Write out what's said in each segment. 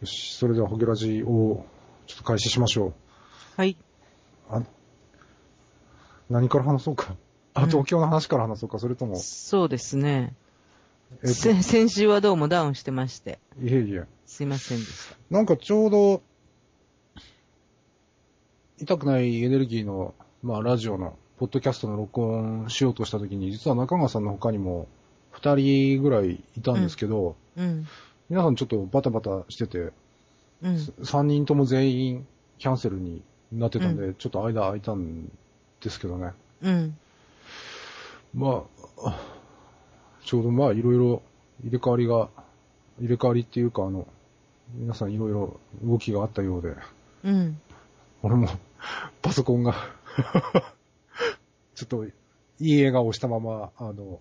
よし、それではホゲラジをちょっと開始しましょう。はい。あ、何から話そうか。あ、うん東京の話から話そうか、それとも、そうですね。えっと、せ先週はどうもダウンしてまして、いえいえ。すいませんでした。なんかちょうど、痛くないエネルギーの、まあ、ラジオの、ポッドキャストの録音しようとしたときに、実は中川さんの他にも、二人ぐらいいたんですけど、うん。皆さんちょっとバタバタしてて、うん。三人とも全員キャンセルになってたんで、ちょっと間空いたんですけどね。うん。まあ、ちょうどまあいろいろ入れ替わりが、入れ替わりっていうかあの、皆さんいろいろ動きがあったようで、うん。俺もパソコンが ちょっといい笑顔をしたまま、あの、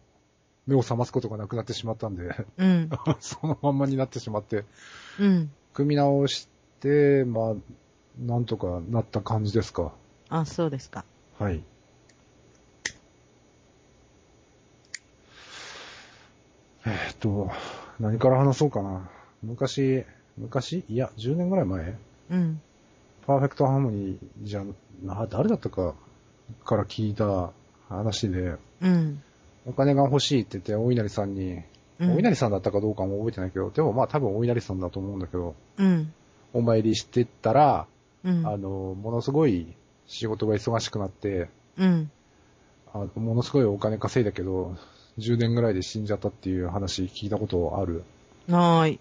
目を覚ますことがなくなってしまったんで、うん。そのまんまになってしまって、うん。組み直して、まあ、なんとかなった感じですか。あ、そうですか。はい。えーっと、何から話そうかな。昔、昔？いや、10年ぐらい前？うん。パーフェクトハーモニーじゃな、誰だったかから聞いた話で、うん。お金が欲しいって言って、お稲荷さんに、うん。お稲荷さんだったかどうかも覚えてないけど、でもまあ多分お稲荷さんだと思うんだけど、うん。お参りしてったら、うん。あの、ものすごい仕事が忙しくなって、うん。あものすごいお金稼いだけど、10年ぐらいで死んじゃったっていう話聞いたことある。はーい。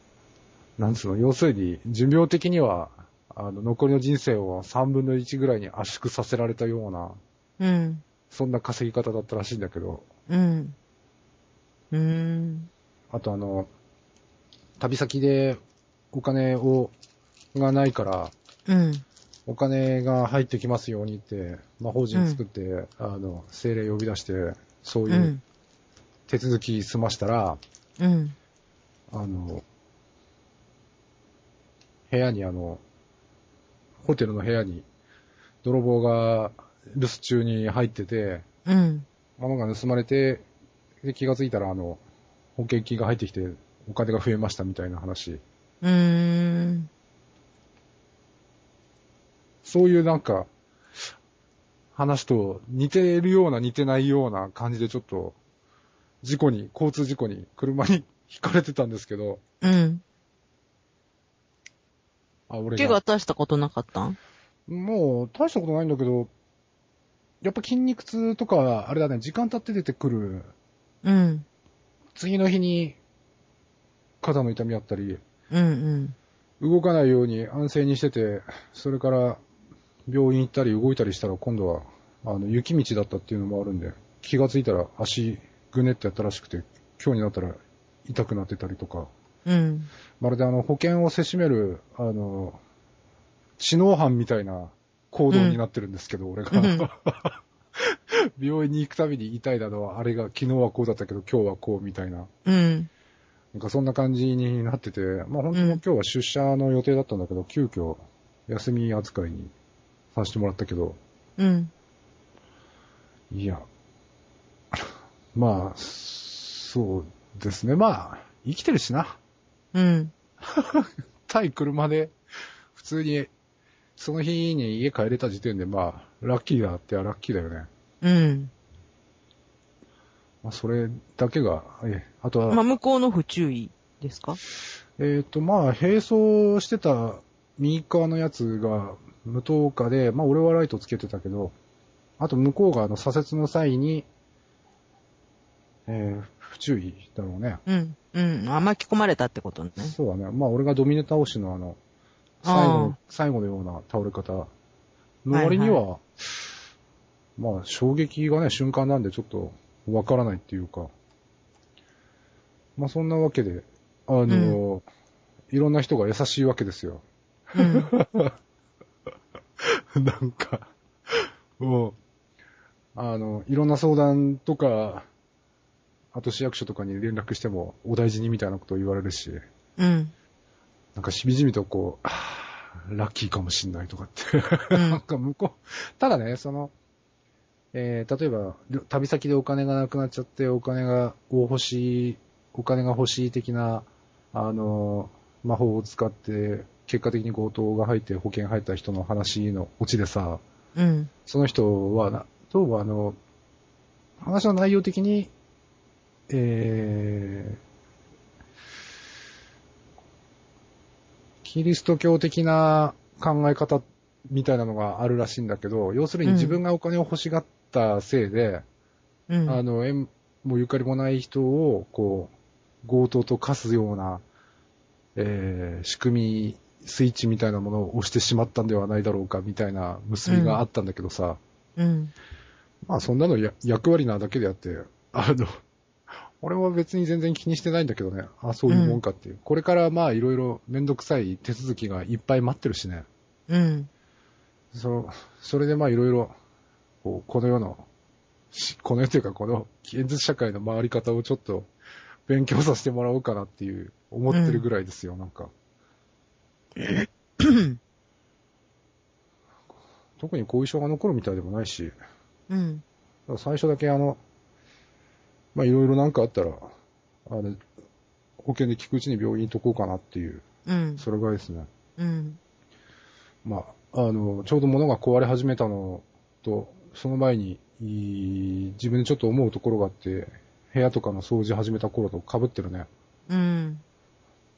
なんつうの、要するに、寿命的には、あの、残りの人生を3分の1ぐらいに圧縮させられたような、うん。そんな稼ぎ方だったらしいんだけど、うん。うーん。あとあの、旅先でお金を、がないから、うん。お金が入ってきますようにって、魔法陣作って、あの、精霊呼び出して、そうう。いうん手続き済ましたら、うん。あの、部屋にあの、ホテルの部屋に泥棒が留守中に入ってて、うん。物が盗まれて、で気がついたらあの、保険金が入ってきてお金が増えましたみたいな話。うーん。そういうなんか、話と似てるような似てないような感じでちょっと、事故に、交通事故に、車に引かれてたんですけど、うん。あ、俺怪我大したことなかったん？もう、大したことないんだけど、やっぱ筋肉痛とか、あれだね、時間経って出てくる、うん。次の日に、肩の痛みあったり、うんうん。動かないように安静にしてて、それから、病院行ったり動いたりしたら今度は、あの、雪道だったっていうのもあるんで、気がついたら足、ぐねってやったらしくて、今日になったら痛くなってたりとか、うん。まるであの、保険をせしめる、あの、知能犯みたいな行動になってるんですけど、俺が。うん 病院に行くたびに痛いだのは、あれが昨日はこうだったけど今日はこうみたいな。うん。なんかそんな感じになってて、まあ本当に今日は出社の予定だったんだけど、急遽休み扱いにさせてもらったけど、うん。いや、まあ、そうですね。まあ、生きてるしな。うん。対車で、普通に、その日に家帰れた時点で、まあ、ラッキーだってはラッキーだよね。うん。まあ、それだけが、ええ、あとは、まあ、向こうの不注意ですか？えっ、と、まあ、並走してた右側のやつが無灯火で、まあ、俺はライトつけてたけど、あと向こうがあの左折の際に、えー、不注意だろうね。うん。うん。あ、巻き込まれたってことね。そうだね。まあ、俺がドミネ倒しのあの、最後最後のような倒れ方の割には、まあ、衝撃がね、瞬間なんでちょっとわからないっていうか、まあ、そんなわけで、あの、いろんな人が優しいわけですよ。うん。なんか、もう、あの、いろんな相談とか、あと市役所とかに連絡しても、お大事にみたいなことを言われるし、うん。なんかしみじみとこう、ラッキーかもしんないとかって。うんなんか向こう、ただね、その、えー、例えば、旅先でお金がなくなっちゃって、お金が、を欲しい、お金が欲しい的な、あの、魔法を使って、結果的に強盗が入って保険入った人の話のオチでさ、うん。その人はな、どうもあの、話の内容的に、えー、キリスト教的な考え方みたいなのがあるらしいんだけど、要するに自分がお金を欲しがったせいで、うん。あの、縁もゆかりもない人を、こう、強盗と化すような、えー、仕組み、スイッチみたいなものを押してしまったんではないだろうか、みたいな結びがあったんだけどさ、うん。まあそんなのや役割なだけであって、あの、俺は別に全然気にしてないんだけどね、あ、そういうもんかっていう。これからまあいろいろめんどくさい手続きがいっぱい待ってるしね。うん。そそれでまあいろいろ、こう、この世の、しこの世というかこの現実社会の回り方をちょっと勉強させてもらおうかなっていう、思ってるぐらいですよ、なんか。特に後遺症が残るみたいでもないし、うん。最初だけあの、まあいろいろなんかあったら、あれ、保険で聞くうちに病院にとこうかなっていう、うん。それぐらいですね。うん。まあ、あの、ちょうど物が壊れ始めたのと、その前に、自分でちょっと思うところがあって、部屋とかの掃除始めた頃と被ってるね。うん。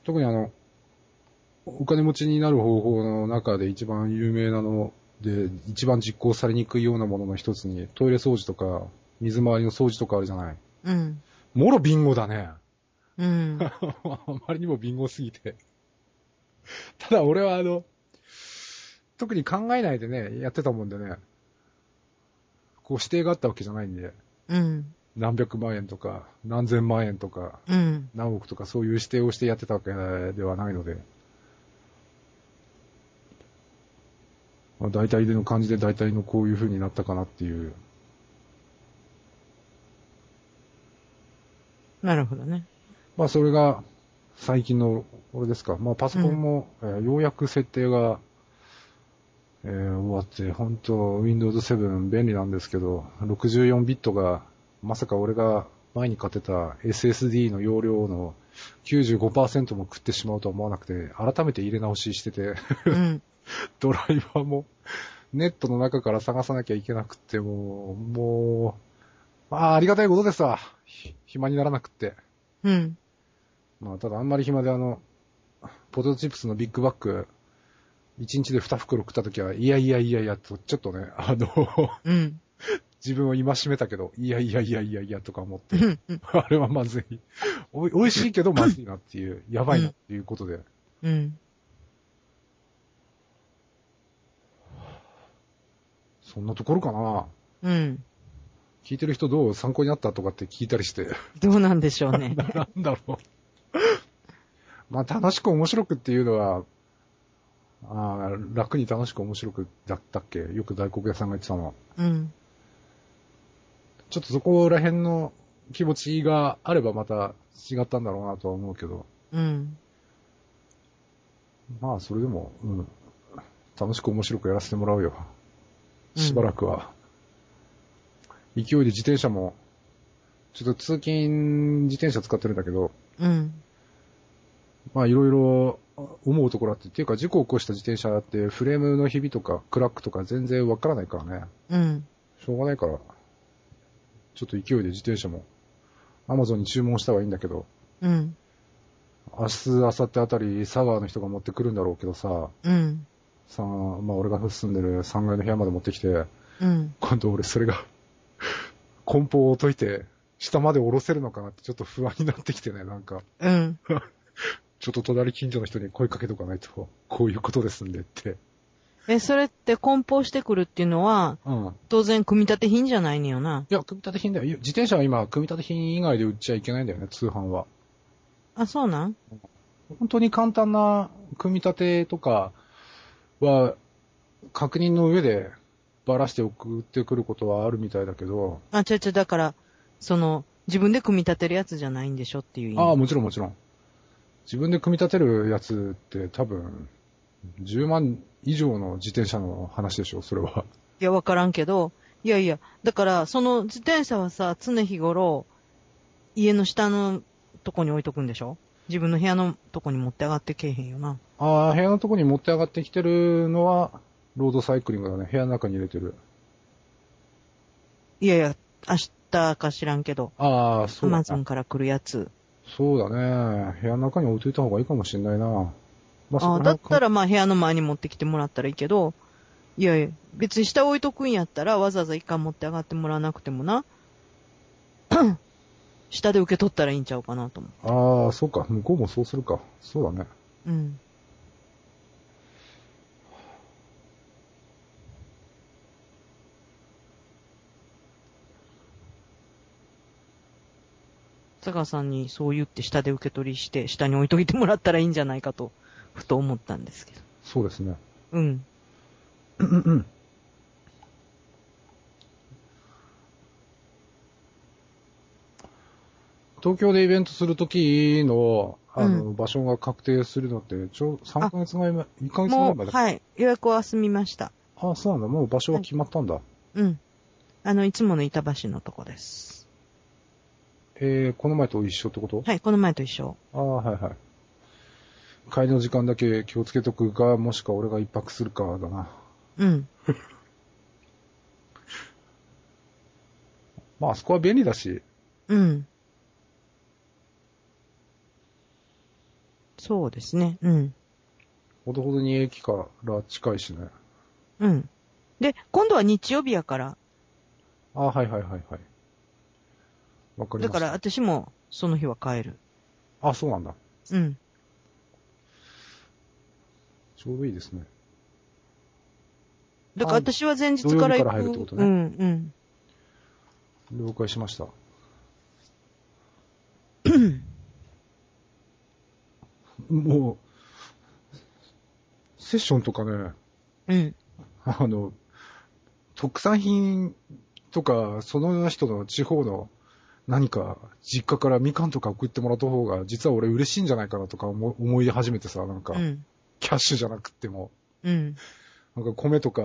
特にあの、お金持ちになる方法の中で一番有名なので、一番実行されにくいようなものの一つに、トイレ掃除とか、水回りの掃除とかあるじゃない。うん。もろビンゴだね。うん。あまりにもビンゴすぎて。ただ俺はあの、特に考えないでね、やってたもんでね、こう指定があったわけじゃないんで、うん。何百万円とか、何千万円とか、うん。何億とかそういう指定をしてやってたわけではないので、まあ、大体での感じで大体のこういう風になったかなっていう。なるほどね。まあそれが最近の、これですか。まあパソコンも、えーようやく設定が、えー終わって、本当 Windows 7便利なんですけど、64ビットが、まさか俺が前に買ってた SSD の容量の95%も食ってしまうとは思わなくて、改めて入れ直ししてて、うん。ドライバーもネットの中から探さなきゃいけなくって、もう、もう、まあありがたいことですわ。ひ暇にならなくって。うん。まあ、ただあんまり暇であの、ポテトチップスのビッグバッグ、1日で2袋食った時は、いやいやいやいやと、ちょっとね、あの、うん。自分を戒めたけど、いやいやいやいやいやとか思って、うん。あれはまずい。おい美味しいけどまずいなっていう、やばいなっていうことで。うん。そんなところかな。うん。聞いてる人どう参考になったとかって聞いたりして、どうなんでしょうね。なんだろう。まあ、楽しく面白くっていうのは、あー楽に楽しく面白くだったっけ？よく大黒屋さんが言ってたの。うん。ちょっとそこら辺の気持ちがあればまた違ったんだろうなとは思うけど。うん。まあ、それでも、うん。楽しく面白くやらせてもらうよ。しばらくは。勢いで自転車も、ちょっと通勤自転車使ってるんだけど、うん。まあいろいろ思うところあって、っていうか事故を起こした自転車ってフレームのひびとかクラックとか全然わからないからね。うん。しょうがないから、ちょっと勢いで自転車も Amazon に注文したはいいんだけど、うん。明日、明後日あたり佐川の人が持ってくるんだろうけどさ、うん。さまあ俺が住んでる3階の部屋まで持ってきて、うん。今度俺それが梱包を解いて下まで下ろせるのかなってちょっと不安になってきてね、なんか。うん。ちょっと隣近所の人に声かけとかないと、こういうことですんでって。え、それって梱包してくるっていうのは、うん。当然組み立て品じゃないねよな。いや、組み立て品だよ。自転車は今、組み立て品以外で売っちゃいけないんだよね、通販は。あ、そうなん本当に簡単な組み立てとかは、確認の上でばらして送ってくることはあるみたいだけど、あ、ちゃちゃ、だから、その、自分で組み立てるやつじゃないんでしょっていう意味。ああ、もちろんもちろん。自分で組み立てるやつって多分、10万以上の自転車の話でしょ、それは。いや、わからんけど、いやいや、だから、その自転車はさ、常日頃、家の下のとこに置いとくんでしょ？自分の部屋のとこに持って上がってけえへんよな。ああ、部屋のとこに持って上がってきてるのは、ロードサイクリングだね。部屋の中に入れてる。いやいや、明日か知らんけど、ああ、アそうだマゾンから来るやつ。そうだね。部屋の中に置いといた方がいいかもしれないな。まああだったら、らまあ部屋の前に持ってきてもらったらいいけど、いやいや、別に下置いとくんやったらわざわざ一貫持って上がってもらわなくてもな。下で受け取ったらいいんちゃうかなと思ああ、そうか。向こうもそうするか。そうだね。う。うん。佐川さんにそう言って下で受け取りして、下に置いといてもらったらいいんじゃないかと、ふと思ったんですけど。そうですね。うん。東京でイベントするときの、あの、う場所が確定するのって、ちょ、3ヶ月前前、1ヶ月前まで？はい。予約は済みました。ああ、そうなんだ。もう場所は決まったんだ。うん。あの、いつもの板橋のとこです。えー、この前と一緒ってこと？はい、この前と一緒。ああ、はいはい。帰りの時間だけ気をつけとくか、もしくは俺が一泊するかだな。うん。まあ、あそこは便利だし、うん。そうですね。うん。ほどほどに駅から近いしね。うん。で、今度は日曜日やから、ああ、はいはいはいはい。わかりました。だから私もその日は帰る。あ、そうなんだ。うん。ちょうどいいですね。だから私は前日から行く。土曜日から入るってことねうん、うん。了解しました。もう、セッションとかね、うん。あの、特産品とか、その人の地方の何か実家からみかんとか送ってもらった方が、実は俺嬉しいんじゃないかなとか思思い始めてさ、なんかう、ん。キャッシュじゃなくっても、うん。なんか米とか、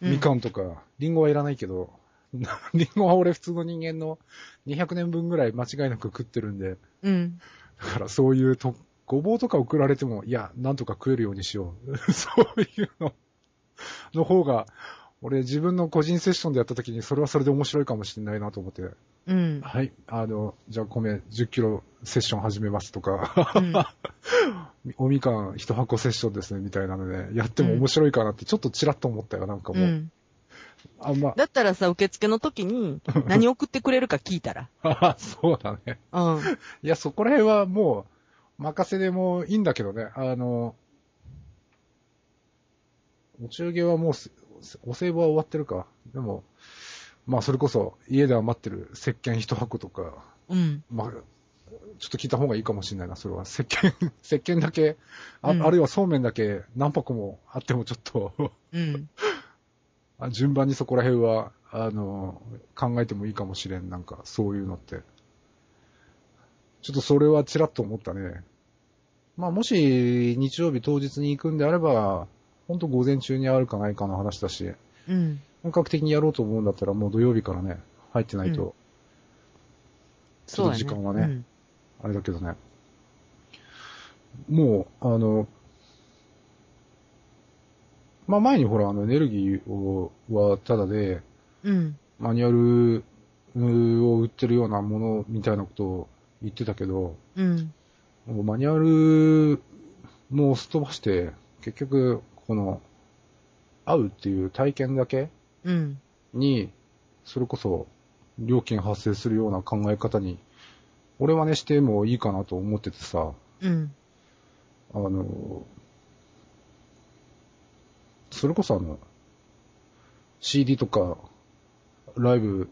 うんみかんとか、リンゴはいらないけど、リンゴは俺普通の人間の200年分ぐらい間違いなく食ってるんで、うん。だからそういうと、ごぼうとか送られても、いや、なんとか食えるようにしよう。そういうのの方が、俺自分の個人セッションでやった時にそれはそれで面白いかもしれないなと思って、うん。はい、あの、じゃあ米10キロセッション始めますとか、うん おみかん1箱セッションですね、みたいなので、やっても面白いかなってちょっとチラッと思ったよ、なんかもう。うん。あんま、だったらさ、受付の時に何送ってくれるか聞いたら。あ そうだね。うん。いや、そこら辺はもう、任せでもいいんだけどね。あの、お中元はもうす、お歳暮は終わってるか。でも、まあ、それこそ、家で余ってる石鹸一箱とか、うん。まあ、ちょっと聞いた方がいいかもしれないな、それは。石鹸、石鹸だけ、あ,、うんあるいはそうめんだけ何箱もあってもちょっと、うん。あ順番にそこら辺は、あの、考えてもいいかもしれん、なんか、そういうのって。ちょっとそれはちらっと思ったね。まあ、もし、日曜日当日に行くんであれば、ほんと午前中にあるかないかの話だし、うん。本格的にやろうと思うんだったら、もう土曜日からね、入ってないと、ちょっと時間はね、あれだけどね。もう、あの、まあ前にほら、あの、エネルギーをはただで、うん。うん。マニュアルを売ってるようなものみたいなことを言ってたけど、うん。もうマニュアルもすっ飛ばして、結局、この、会うっていう体験だけうん。に、それこそ、料金発生するような考え方に、俺はね、してもいいかなと思っててさ、うん。あの、それこそあの、CD とか、ライブ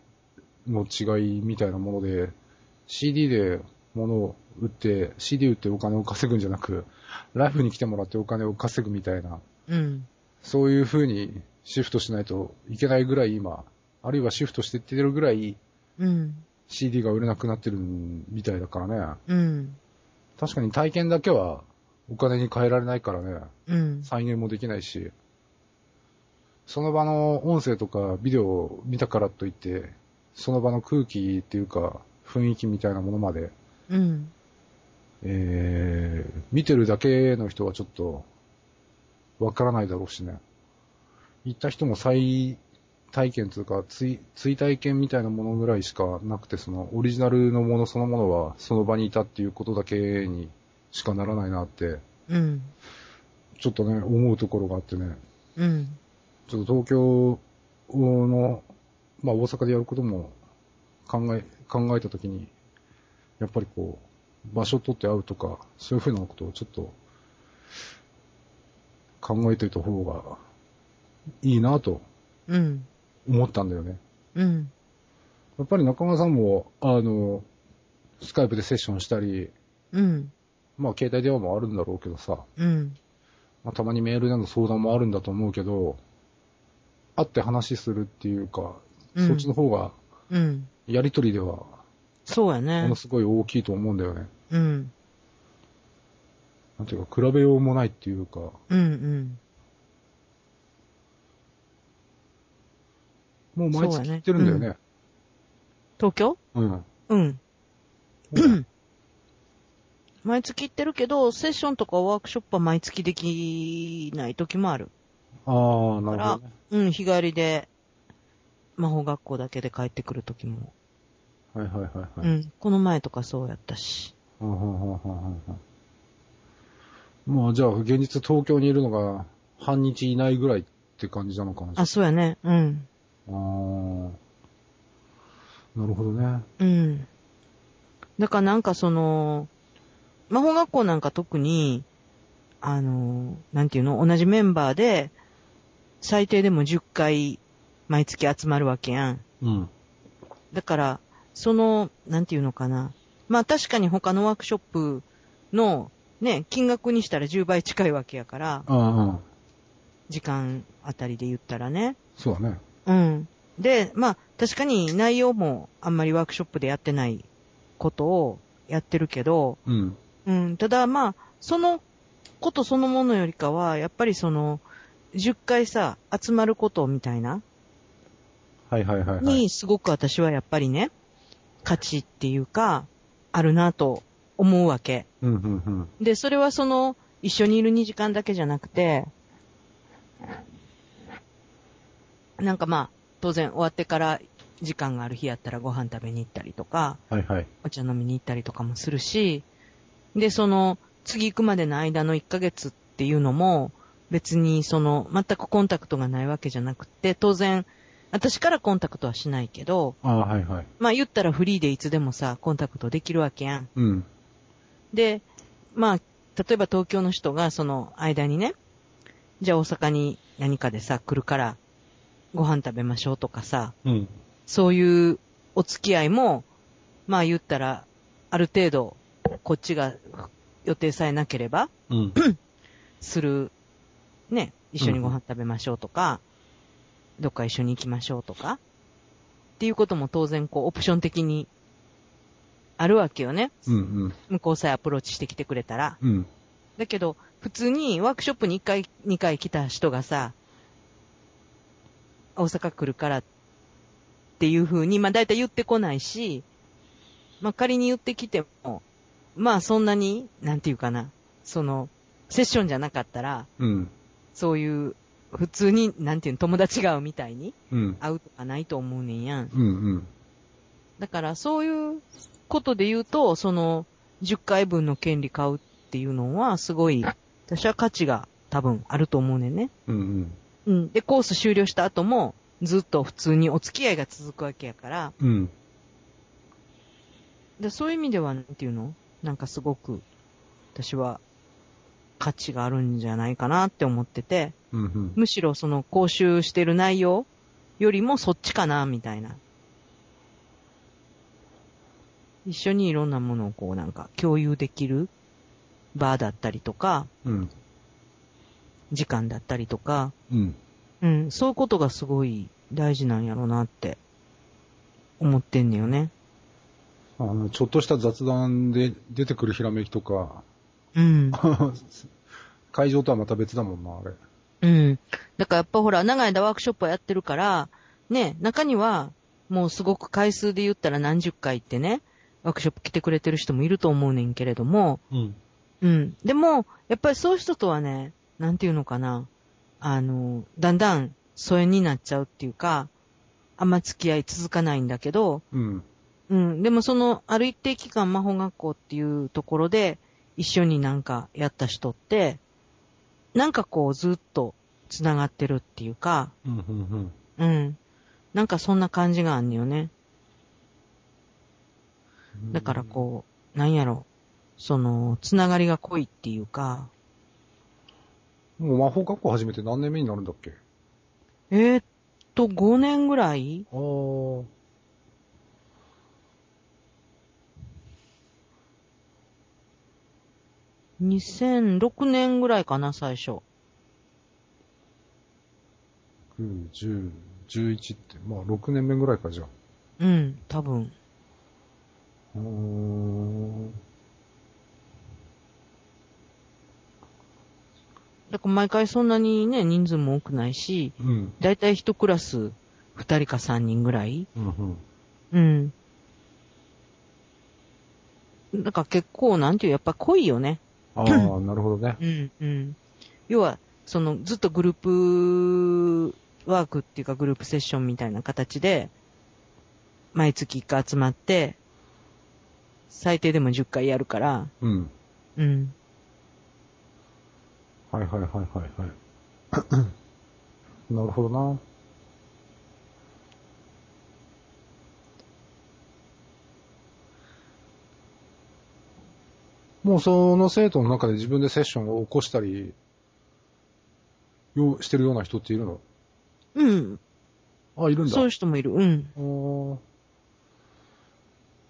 の違いみたいなもので、CD で物を売って、CD 売ってお金を稼ぐんじゃなく、ライブに来てもらってお金を稼ぐみたいな、うん。そういう風にシフトしないといけないぐらい今、あるいはシフトしていってるぐらいうん。CD が売れなくなってるみたいだからね。うん。確かに体験だけはお金に変えられないからね。うん。再現もできないし、その場の音声とかビデオを見たからといって、その場の空気っていうか、雰囲気みたいなものまでうん。えー、見てるだけの人はちょっと、わからないだろうしね。行った人も再体験というか、追、追体験みたいなものぐらいしかなくて、その、オリジナルのものそのものは、その場にいたっていうことだけにしかならないなって、うん。ちょっとね、思うところがあってね。うん。ちょっと東京の、まあ大阪でやることも考え、考えたときに、やっぱりこう、場所取って会うとか、そういうふうなことをちょっと考えておいた方がいいなとうん。思ったんだよね。うん。やっぱり中村さんも、あの、スカイプでセッションしたり、うん。まあ携帯電話もあるんだろうけどさ、うん。まあたまにメールでの相談もあるんだと思うけど、会って話するっていうか、うんそっちの方がうん。やりとりではそうやねもの。すごい大きいと思うんだよね。うん。なんていうか、比べようもないっていうか、うん。うん。もう毎月行ってるんだよね。東京？うん。うん。毎月行ってるけど、セッションとかワークショップは毎月できない時もある。ああ、なるほどね。うん、日帰りで、魔法学校だけで帰ってくる時も。はいはいはいはい。うん、この前とかそうやったし。うんうんうんうんうんうんまあじゃあ、現実東京にいるのが半日いないぐらいって感じなのかもしれあ、そうやね。うん。ない。ああ。なるほどね。うん。だからなんかその、魔法学校なんか特に、あの、なんていうの、同じメンバーで、最低でも10回毎月集まるわけやん。うん。だから、その、なんていうのかな。まあ確かに他のワークショップの、ね、金額にしたら10倍近いわけやから、ああ、時間あたりで言ったらね。そうだね。うん。で、まあ確かに内容もあんまりワークショップでやってないことをやってるけど、うん。うん、ただまあ、そのことそのものよりかは、やっぱりその、10回さ、集まることみたいな、はいはいはいはい。に、すごく私はやっぱりね、価値っていうか、あるなと思うわけ。うんうんうん。で、それはその、一緒にいる2時間だけじゃなくて、なんかまあ、当然終わってから時間がある日やったらご飯食べに行ったりとか、はいはい。お茶飲みに行ったりとかもするし、で、その、次行くまでの間の1ヶ月っていうのも、別にその、全くコンタクトがないわけじゃなくて、当然、私からコンタクトはしないけど、ああ、はいはい。まあ言ったらフリーでいつでもさ、コンタクトできるわけやん。うん。で、まあ、例えば東京の人がその間にね、じゃあ大阪に何かでさ、来るから、ご飯食べましょうとかさ、うん。そういうお付き合いも、まあ言ったら、ある程度、こっちが予定さえなければ、うん。する、ね、一緒にご飯食べましょうとか、どっか一緒に行きましょうとか、っていうことも当然こう、オプション的にあるわけよね。うんうん。向こうさえアプローチしてきてくれたら。うん。だけど、普通にワークショップに1回、2回来た人がさ、大阪来るからっていう風に、まあ大体言ってこないし、まあ仮に言ってきても、まあそんなに、なんていうかな、その、セッションじゃなかったら、うん。そういう、普通に、なんていうの、友達が会うみたいにうん。会うとかないと思うねんやん。うんうん。だからそういうことで言うと、その、10回分の権利買うっていうのは、すごい、私は価値が多分あると思うねんね。うんうん。うん。で、コース終了した後も、ずっと普通にお付き合いが続くわけやから、うん。でそういう意味では、なんていうの？なんかすごく、私は、価値があるんじゃないかなって思ってて、うんうん。むしろその講習してる内容よりもそっちかな、みたいな。一緒にいろんなものをこうなんか共有できる場だったりとか、うん。時間だったりとか、うん。うん、そういうことがすごい大事なんやろうなって思ってんねよね。あの、ちょっとした雑談で出てくるひらめきとか、うん。会場とはまた別だもんな、あれ。うん。だからやっぱほら、長い間ワークショップをやってるから、ね、中には、もうすごく回数で言ったら何十回ってね、ワークショップ来てくれてる人もいると思うねんけれども、うん。うん。でも、やっぱりそういう人とはね、なんていうのかな。あの、だんだん疎遠になっちゃうっていうか、あんま付き合い続かないんだけど、うん。うん。でもその、ある一定期間魔法学校っていうところで、一緒になんかやった人って、なんかこうずっと繋がってるっていうか、うん。うん。うん。なんかそんな感じがあんねよね。うん。だからこう、なんやろ。その、つながりが濃いっていうか、もう魔法学校始めて何年目になるんだっけ？えー、っと、5年ぐらい？ああ。?2006 年ぐらいかな、最初。9、10、11って、まあ6年目ぐらいか、じゃあ。うん、多分。だから毎回そんなにね、人数も多くないし、うん。だいたい一クラス2人か3人ぐらいうん。うん。うん。だから結構、なんていう、やっぱ濃いよね。ああ、なるほどね。うん、うん。要は、その、ずっとグループワークっていうかグループセッションみたいな形で、毎月1回集まって、最低でも10回やるから、うん。うん。はいはいはいはいはい。なるほどな。もうその生徒の中で自分でセッションを起こしたり、ようしてるような人っているの？うん。あ、いるんだ。そういう人もいる。うん。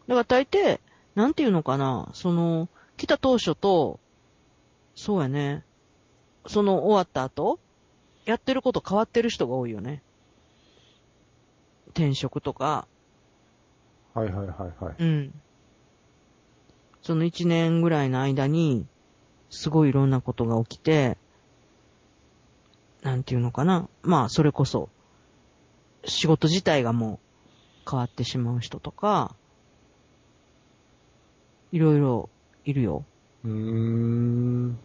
だから大抵、なんていうのかな、その、来た当初と、そうやね、その終わった後、やってること変わってる人が多いよね。転職とか、はいはいはいはい。うん。その一年ぐらいの間に、すごいいろんなことが起きて、なんていうのかな？まあ、それこそ、仕事自体がもう変わってしまう人とか、いろいろいるよ。うーん。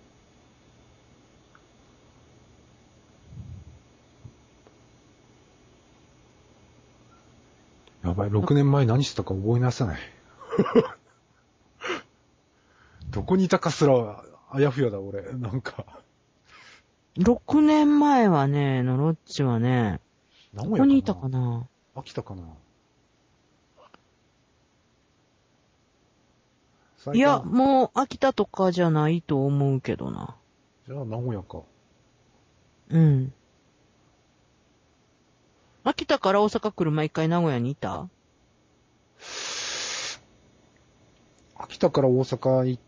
やばい、6年前何してたか覚えなさない。どこにいたかすら、あやふやだ、俺。なんか。6年前はね、ノロッチはね、名どこにいたかな？秋田かないや、もう秋田とかじゃないと思うけどな。じゃあ名古屋か。うん。秋田から大阪来る前一回名古屋にいた？秋田から大阪行っ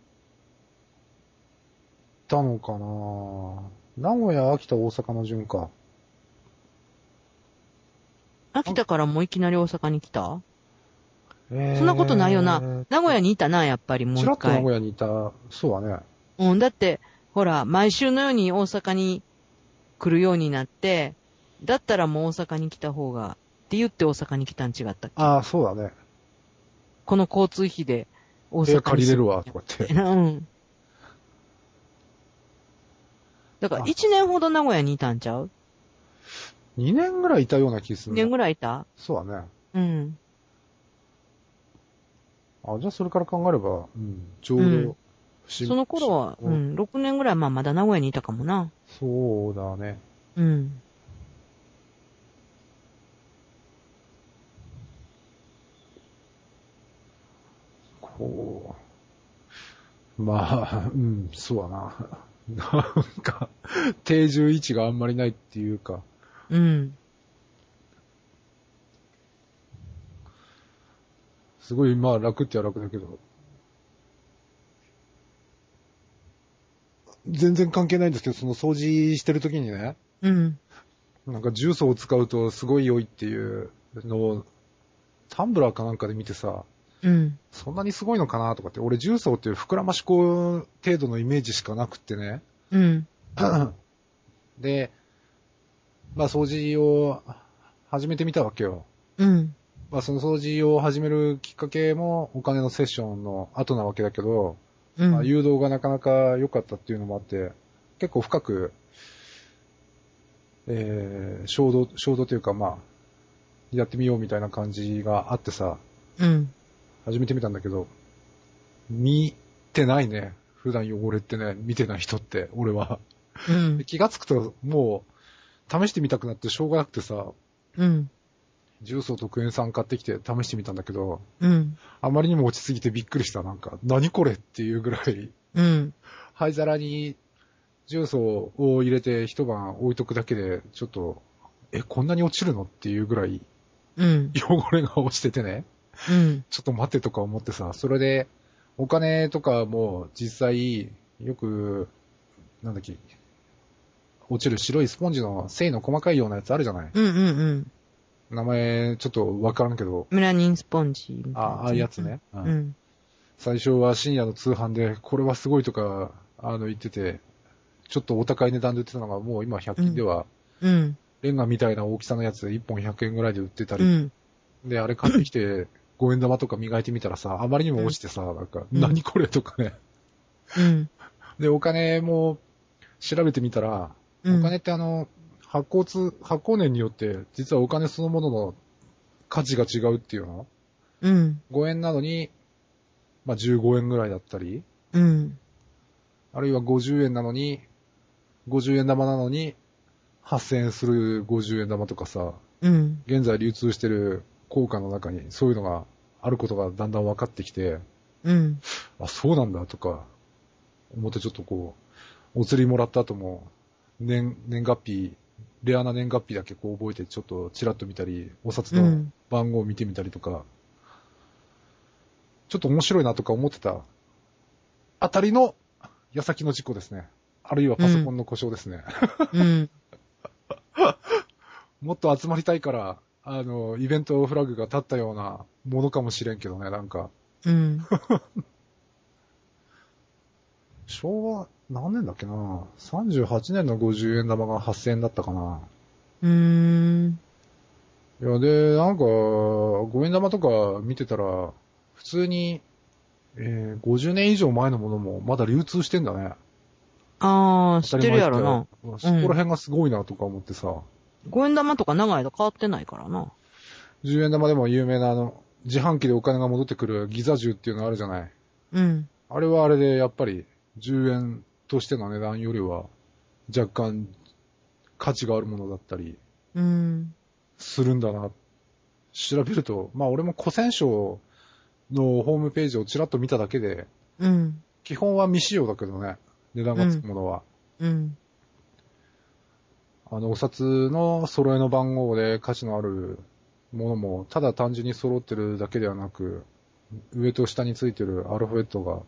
たのかな名古屋、秋田、大阪の順か。秋田からもういきなり大阪に来た？えーそんなことないよな。名古屋にいたな、やっぱりもう一ちらっと名回。古屋にいた、そうだね。うん、だって、ほら、毎週のように大阪に来るようになって、だったらもう大阪に来た方が、って言って大阪に来たん違ったっけ？ああ、そうだね。この交通費で大阪に借りれるわ、とかって。うん。だから、あ1年ほど名古屋にいたんちゃう？2年ぐらいいたような気す ?1 る年な。ぐらいいた？そうだね。うん。あ、じゃあそれから考えれば、うん、ちょうど、うんしその頃は、ううんん、6年ぐらいまあまだ名古屋にいたかもな。そうだね。うん。こう。まあ、うん、そうだな。なんか、定住位置があんまりないっていうか、うん。すごい、まあ楽っては楽だけど、全然関係ないんですけど、その掃除してる時にね、うん。なんか重曹を使うとすごい良いっていうのを、タンブラーかなんかで見てさ、うん。そんなにすごいのかなとかって、俺重曹っていう膨らまし粉程度のイメージしかなくってね。うん。で、まあ掃除を始めてみたわけよ。うん。まあその掃除を始めるきっかけもお金のセッションの後なわけだけど、うん。まあ、誘導がなかなか良かったっていうのもあって、結構深く、えー、衝動、衝動というかまあ、やってみようみたいな感じがあってさ、うん。始めてみたんだけど、見てないね。普段汚れってね、見てない人って、俺は。うんで。気がつくと、もう、試してみたくなってしょうがなくてさ、うん。重曹とクエン酸買ってきて試してみたんだけど、うん。あまりにも落ちすぎてびっくりした。なんか、何これっていうぐらい、うん。灰皿に重曹を入れて一晩置いとくだけで、ちょっと、え、こんなに落ちるのっていうぐらいうん。汚れが落ちててね、うん。ちょっと待ってとか思ってさ、それで、お金とかも実際、よく、なんだっけ、落ちる白いスポンジの繊維の細かいようなやつあるじゃないうん。うん。うん。名前ちょっとわからんけど、メラニンスポンジみたいなあああいうやつね。ううんん。最初は深夜の通販で、これはすごいとか、あの言ってて、ちょっとお高い値段で売ってたのが、もう今100均では、うん。レンガみたいな大きさのやつ1本100円ぐらいで売ってたり、うん。で、あれ買ってきて、5円玉とか磨いてみたらさ、あまりにも落ちてさ、なんか、うん何これとかね。うん。で、お金も調べてみたら、うん。お金ってあの、発行通、発行年によって、実はお金そのものの価値が違うっていうの？うん。5円なのに、まあ、15円ぐらいだったり、うん。あるいは50円なのに、50円玉なのに、8000円する50円玉とかさ、うん。現在流通してる効果の中にそういうのがあることがだんだん分かってきて、うん。あ、そうなんだとか、思ってちょっとこう、お釣りもらった後も、年、年月日、レアな年月日だけこう覚えてちょっとチラッと見たり、お札のうん。番号を見てみたりとか、ちょっと面白いなとか思ってた、あたりの矢先の事故ですね。あるいはパソコンの故障ですね。うん。もっと集まりたいから、あの、イベントフラグが立ったようなものかもしれんけどね、なんか。うん。昭和、何年だっけな ?38 年の50円玉が8000円だったかなうーん。いや、で、なんか、5円玉とか見てたら、普通に、えー、50年以上前のものもまだ流通してんだね。ああ、知ってるやろな。そこら辺がすごいなとか思ってさ、5円玉とか長い間変わってないからな。10円玉でも有名なあの、自販機でお金が戻ってくるギザ銃っていうのあるじゃない。うん。あれはあれでやっぱり10円としての値段よりは若干価値があるものだったりうん。するんだな。調べると、まあ俺も古戦省のホームページをちらっと見ただけで、うん。基本は未使用だけどね、値段がつくものは。うん。あの、お札の揃えの番号で価値のあるものも、ただ単純に揃ってるだけではなく、上と下についてるアルファベットが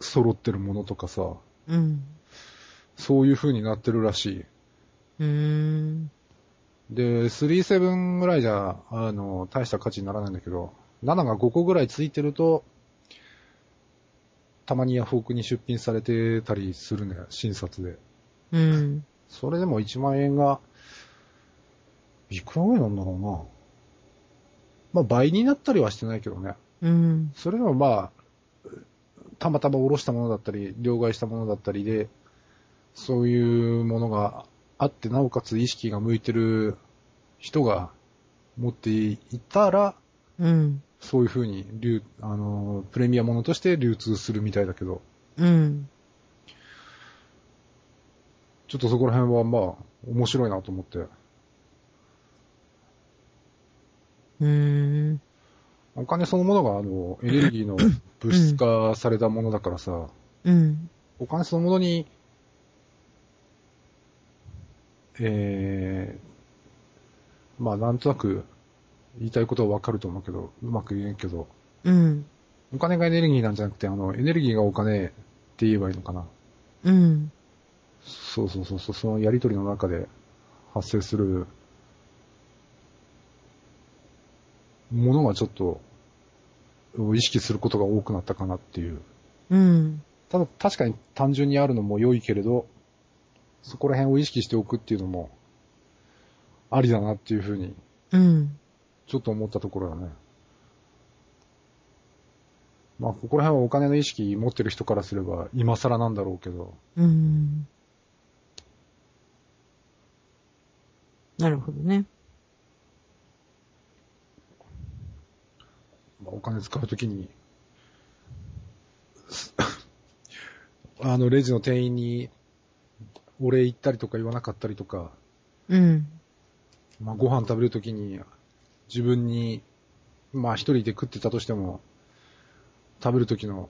揃ってるものとかさ、うん。そういう風になってるらしい。うーん。で、37ぐらいじゃ、あの、大した価値にならないんだけど、7が5個ぐらいついてると、たまにヤフオクに出品されてたりするね、診察で。うん。それでも1万円が、いくらぐらいなんだろうな。まあ倍になったりはしてないけどね。うん。それでもまあ、たまたまおろしたものだったり、両替したものだったりで、そういうものがあって、なおかつ意識が向いてる人が持っていたら、うん。そういう風に流、あの、プレミアものとして流通するみたいだけど、うん。ちょっとそこら辺はまあ、面白いなと思って。うーん。お金そのものがあの、エネルギーの 物質化されたものだからさ、うん。お金そのものに、えー、まあなんとなく言いたいことはわかると思うけど、うまく言えんけど、うん。お金がエネルギーなんじゃなくて、あの、エネルギーがお金って言えばいいのかな。うん。そうそうそうそう、そのやりとりの中で発生するものがちょっと意識することが多くなったかなっていう。うん。ただ確かに単純にあるのも良いけれど、そこら辺を意識しておくっていうのもありだなっていうふうにうん。ちょっと思ったところだね。まあ、ここら辺はお金の意識持ってる人からすれば、今更なんだろうけど。うん。なるほどね。まあ、お金使うときに、あの、レジの店員に、お礼言ったりとか言わなかったりとか、うん。まあ、ご飯食べるときに、自分に、まあ、一人で食ってたとしても、食べるときの、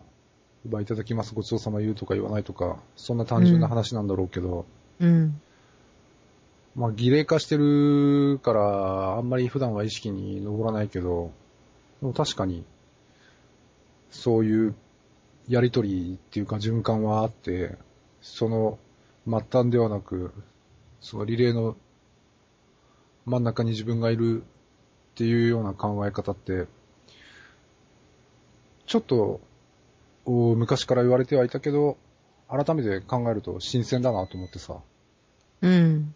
まあ、いただきます、ごちそうさま言うとか言わないとか、そんな単純な話なんだろうけど、うん。まあ、儀礼化してるから、あんまり普段は意識に上らないけど、確かに、そういうやりとりっていうか循環はあって、その末端ではなく、そのリレーの真ん中に自分がいるっていうような考え方って、ちょっと、お昔から言われてはいたけど、改めて考えると新鮮だなと思ってさ。うん。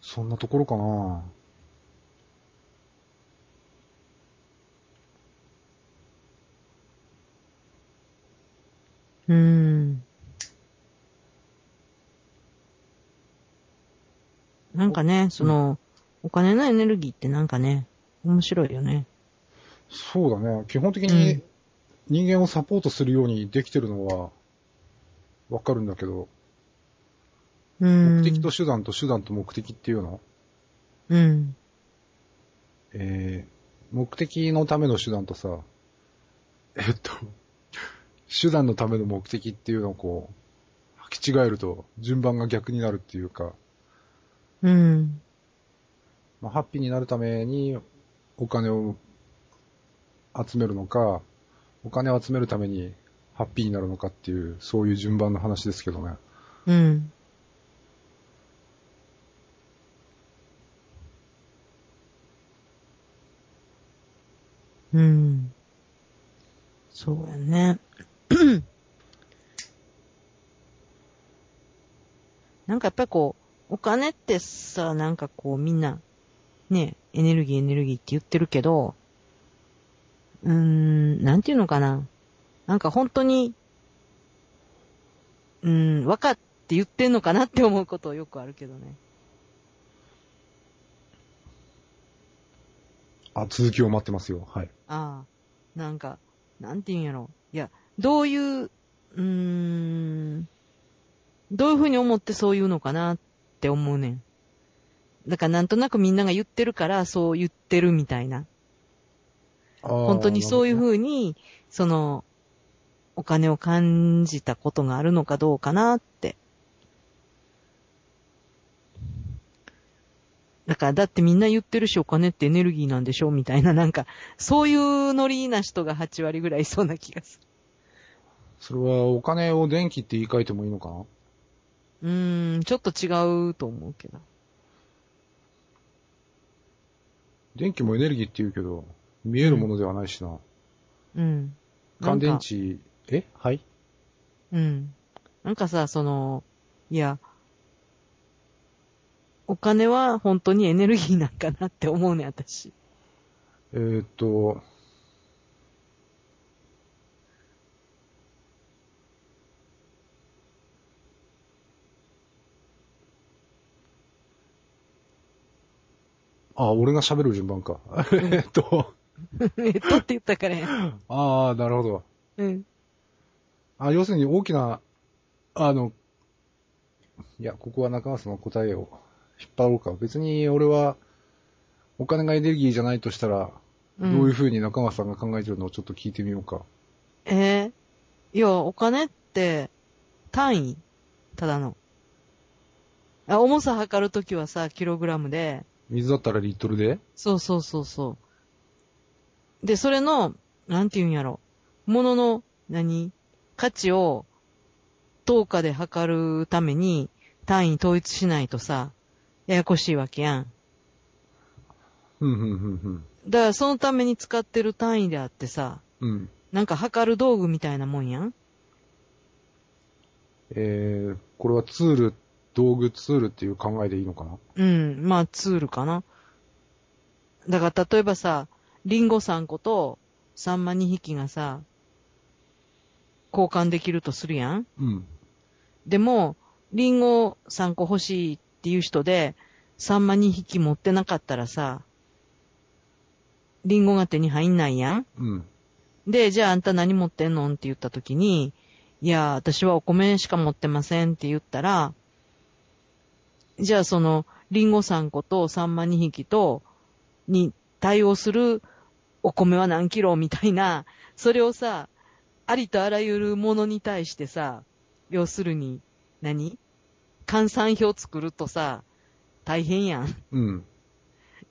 そんなところかなうん。なんかね、その、お金のエネルギーってなんかね、面白いよね。そうだね。基本的うにん人間をサポートするようにできてるのはわかるんだけど、うん。目的と手段と手段と目的っていうの？うん。えー、目的のための手段とさ、えっと、手段のための目的っていうのをこう、履き違えると順番が逆になるっていうか、うん。まあ、ハッピーになるためにお金を集めるのか、お金を集めるためにハッピーになるのかっていう、そういう順番の話ですけどね。うん。うん。そうやね。なんかやっぱりこう、お金ってさ、なんかこうみんな、ね、エネルギーエネルギーって言ってるけど、うーん、なんていうのかな。なんか本当に、うん、分かって言ってんのかなって思うことよくあるけどね。あ、続きを待ってますよ。はい。ああ、なんか、なんて言うんやろ。いや、どういう、うーん、どういうふうに思ってそう言うのかなって思うねん。だからなんとなくみんなが言ってるからそう言ってるみたいな。本本当にそういうふう。うに、その、お金を感じたことがあるのかどうかなって。だから、だってみんな言ってるし、お金ってエネルギーなんでしょみたいな、なんか、そういうノリな人が8割ぐらいいそうな気がすそれはお金を電気って言い換えてもいいのかな？る。うーん、ちょっと違うと思うけど。電気もエネルギーって言うけど、見えるものではないしな。うん。乾電池、え？はい？うん。なんかさ、その、いや、お金は本当にエネルギーなんかなって思うね、私。えーっと、あ、俺が喋る順番か。えっと、えっとって言ったからや。ああ、なるほど。うん。あ、要するに大きな、あの、いや、ここは中松の答えを引っ張ろうか。別に俺は、お金がエネルギーじゃないとしたら、うんどういう風に中松さんが考えてるのをちょっと聞いてみようか。えー？いや、お金って、単位？ただの。あ重さ測るときはさ、キログラムで、水だったらリットルで？そうそうそうそう。で、それの、なんて言うんやろ。物の、何？価値を、等価で測るために、単位統一しないとさ、ややこしいわけやん。うん、うん、うん、だから、そのために使ってる単位であってさ、うん。うん。なんか測る道具みたいなもんやん。えー、これはツール、道具ツールっていう考えでいいのかな？うん、まあツールかな。だから例えばさ、リンゴ3個とサンマ2匹がさ、交換できるとするやん？うん。でも、リンゴ3個欲しいっていう人で、サンマ2匹持ってなかったらさ、リンゴが手に入んないやん？うん。で、じゃああんた何持ってんの？って言った時に、いや、私はお米しか持ってませんって言ったら、じゃあその、リンゴ3個とサンマ2匹と、に対応するお米は何キロみたいな、それをさ、ありとあらゆるものに対してさ、要するに、何？換算表作るとさ、大変やん。うん。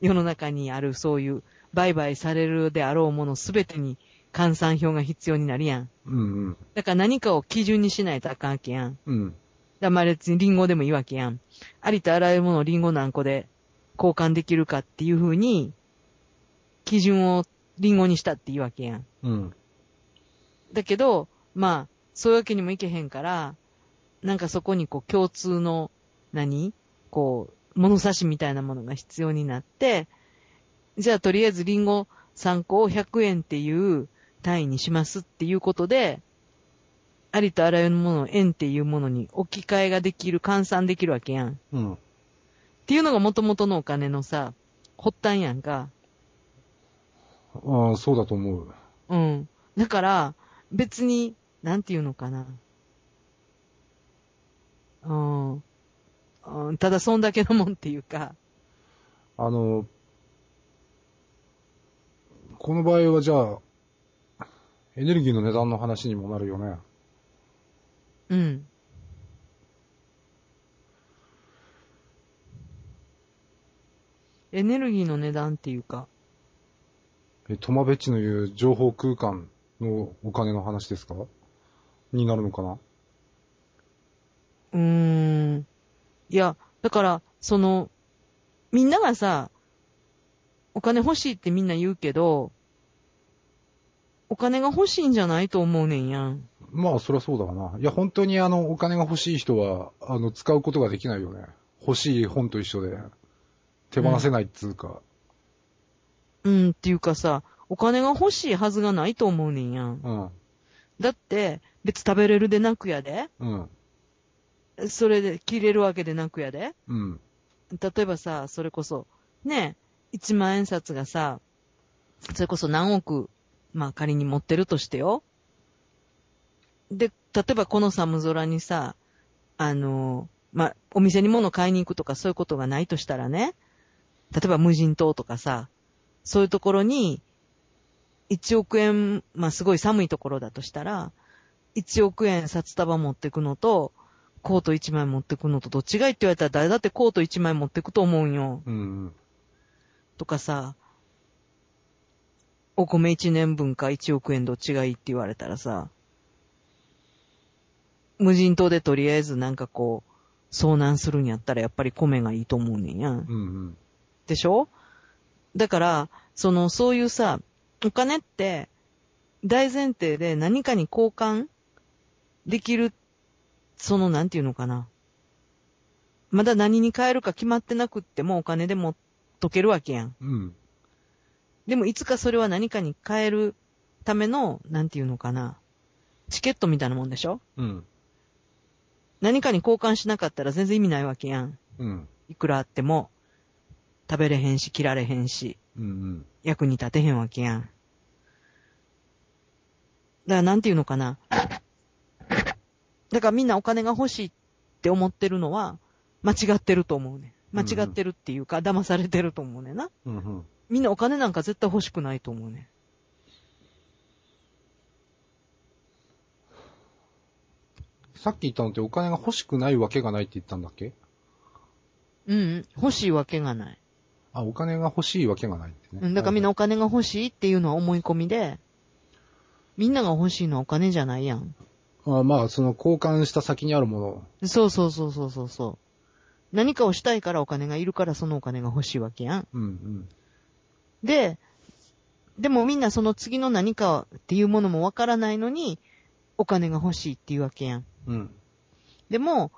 世の中にあるそういう売買されるであろうものすべてに換算表が必要になるやん。うん。うん。だから何かを基準にしないとあかんわけやん。うん。だまあ別にリンゴでもいいわけやん。ありとあらゆるものをリンゴ何個で交換できるかっていう風に、基準をリンゴにしたっていいわけやん。うん。だけど、まあ、そういうわけにもいけへんから、なんかそこにこう共通の、何？こう、物差しみたいなものが必要になって、じゃあとりあえずリンゴ3個を100円っていう単位にしますっていうことで、ありとあらゆるものを円っていうものに置き換えができる、換算できるわけやん。っうん。ていうのが元々のお金のさ、発端やんか。ああ、そうだと思う。うん。だから、別に、なんていうのかな。うん。うんただそんだけのもんっていうか。あの、この場合はじゃあ、エネルギーの値段の話にもなるよね。うん。エネルギーの値段っていうか。え、トマベッチの言う情報空間のお金の話ですか？になるのかな？うーん。いや、だから、その、みんながさ、お金欲しいってみんな言うけど、お金が欲しいんじゃないと思うねんやん。まあ、そりゃそうだわな。いや、本当にあの、お金が欲しい人は、あの、使うことができないよね。欲しい本と一緒で、手放せないっつうか。うん、っていうかさ、お金が欲しいはずがないと思うねんやん。うん。だって、別食べれるでなくやで。うん。それで切れるわけでなくやで。うん。例えばさ、それこそ、ね、一万円札がさ、それこそ何億、まあ仮に持ってるとしてよ。で、例えばこの寒空にさ、あの、まあ、お店に物買いに行くとかそういうことがないとしたらね、例えば無人島とかさ、そういうところに、1億円、まあすごい寒いところだとしたら、1億円札束持ってくのと、コート1枚持ってくのとどっちがいいって言われたら誰だってコート1枚持ってくと思うんよ。うん。とかさ、お米1年分か1億円どっちがいいって言われたらさ、無人島でとりあえずなんかこう、遭難するんやったらやっぱり米がいいと思うねんやん。うん。うん。でしょ？だから、その、そういうさ、お金って、大前提で何かに交換できる、その、なんていうのかな。まだ何に変えるか決まってなくってもお金でも解けるわけやん。うん。でもいつかそれは何かに変えるための、なんていうのかな。チケットみたいなもんでしょ？うん。何かに交換しなかったら全然意味ないわけやん。うん。いくらあっても、食べれへんし、着られへんし。うん。役に立てへんわけやん。だからなんていうのかな。だからみんなお金が欲しいって思ってるのは、間違ってると思うね。間違ってるっていうか、騙されてると思うねんな。うん。うん。みんなお金なんか絶対欲しくないと思うね。さっき言ったのってお金が欲しくないわけがないって言ったんだっけ？うん、うん、欲しいわけがない。あ、お金が欲しいわけがないってね。うん、だからみんなお金が欲しいっていうのは思い込みで、みんなが欲しいのはお金じゃないやん。あまあ、その交換した先にあるもの。そうそうそうそうそうそう。何かをしたいからお金がいるからそのお金が欲しいわけやん。うんうん。で、でもみんなその次の何かっていうものもわからないのに、お金が欲しいっていうわけやん。うん。でも、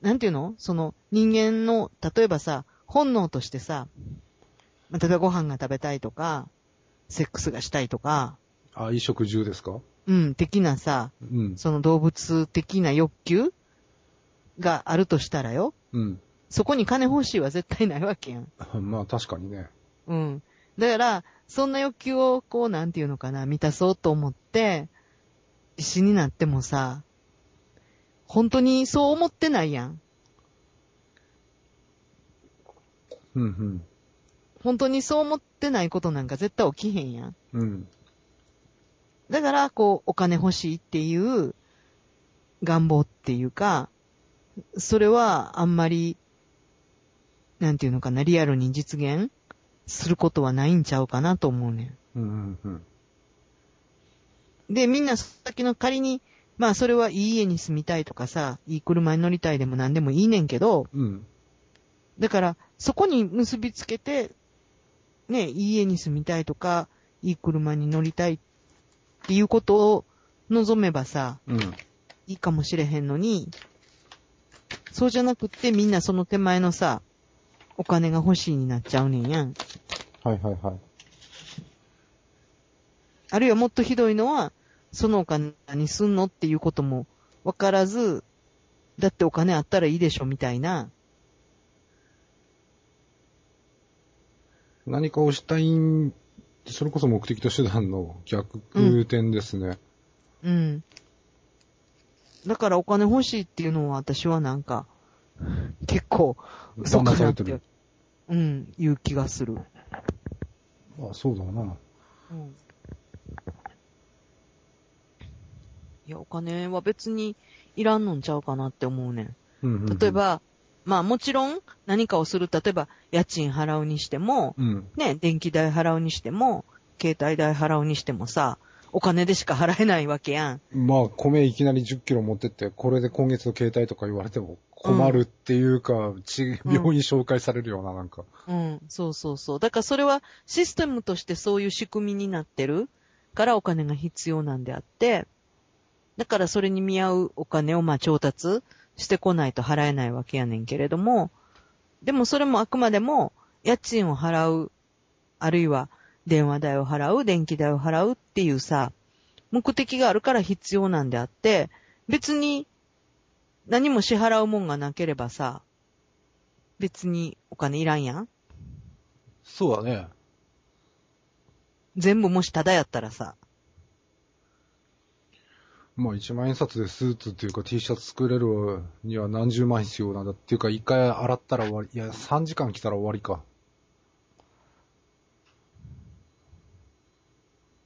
なんていうの？その人間の、例えばさ、本能としてさ、まあ例えばご飯が食べたいとか、セックスがしたいとか、あ、衣食住ですか？うん、的なさ、うん。その動物的な欲求？があるとしたらよ？うん。そこに金欲しいは絶対ないわけやん。まあ確かにね。うん。だから、そんな欲求をこう、なんていうのかな、満たそうと思って、死になってもさ、本当にそう思ってないやん。うんうん。本当にそう思ってないことなんか絶対起きへんやん。うん。だから、こう、お金欲しいっていう願望っていうか、それはあんまり、なんていうのかな、リアルに実現することはないんちゃうかなと思うねうんうんうん。ん。で、みんな先の仮に、まあそれはいい家に住みたいとかさ、いい車に乗りたいでも何でもいいねんけど、うん。だから、そこに結びつけて、ね、いい家に住みたいとか、いい車に乗りたいっていうことを望めばさ、うん。いいかもしれへんのに、そうじゃなくってみんなその手前のさ、お金が欲しいになっちゃうねんやん。はいはいはい。あるいはもっとひどいのは、そのお金にすんのっていうこともわからず、だってお金あったらいいでしょみたいな。何かをしたいん、それこそ目的と手段の逆転ですね。うん。だからお金欲しいっていうのは私はなんか、結構嘘かなってうん、いう気がする。あ、そうだな。うんいや、お金は別にいらんのんちゃうかなって思うねん。うんうんうん例え、ば、まあもちろん何かをする、例えば家賃払うにしても、うん。ね、電気代払うにしても、携帯代払うにしてもさ、お金でしか払えないわけやん。まあ、米いきなり10キロ持ってって、これで今月の携帯とか言われても困るっていうか、ちうん病院紹介されるような、なんか。うん、そうそうそう。だからそれはシステムとしてそういう仕組みになってるからお金が必要なんであって、だからそれに見合うお金をまあ調達してこないと払えないわけやねんけれども、でもそれもあくまでも家賃を払う、あるいは電話代を払う、電気代を払うっていうさ、目的があるから必要なんであって、別に何も支払うもんがなければさ、別にお金いらんやんそうだね。全部もしタダやったらさ、まあ、1万円札でスーツっていうか T シャツ作れるには何十万必要なんだっていうか、一回洗ったら終わり。いや、3時間来たら終わりか。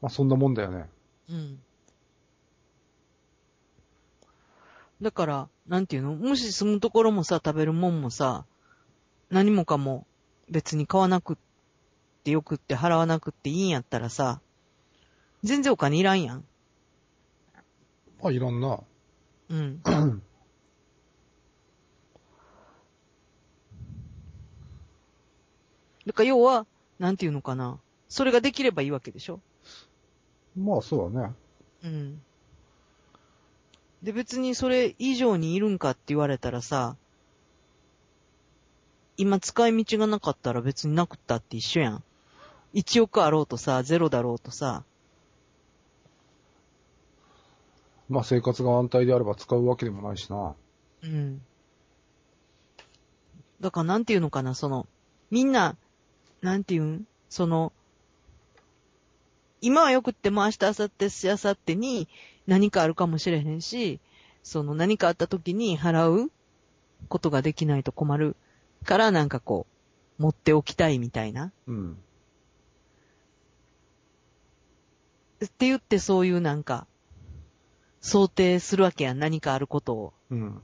まあ、そんなもんだよね。うん。だから、なんていうの？もし住むところもさ、食べるもんもさ、何もかも別に買わなくってよくって払わなくっていいんやったらさ、全然お金いらんやん。まあ、いらんな。うん。だから要は、なんていうのかな。それができればいいわけでしょ？まあ、そうだね。うん。で、別にそれ以上にいるんかって言われたらさ、今使い道がなかったら別になくったって一緒やん。1億あろうとさ、ゼロだろうとさ、まあ、生活が安泰であれば使うわけでもないしな。うん。だからなんていうのかな、その、みんな、なんていうん？その、今はよくっても明日、明後日、しあさってに何かあるかもしれへんし、その何かあった時に払うことができないと困るからなんかこう、持っておきたいみたいな。うん。って言ってそういうなんか、想定するわけやん、何かあることを。うん。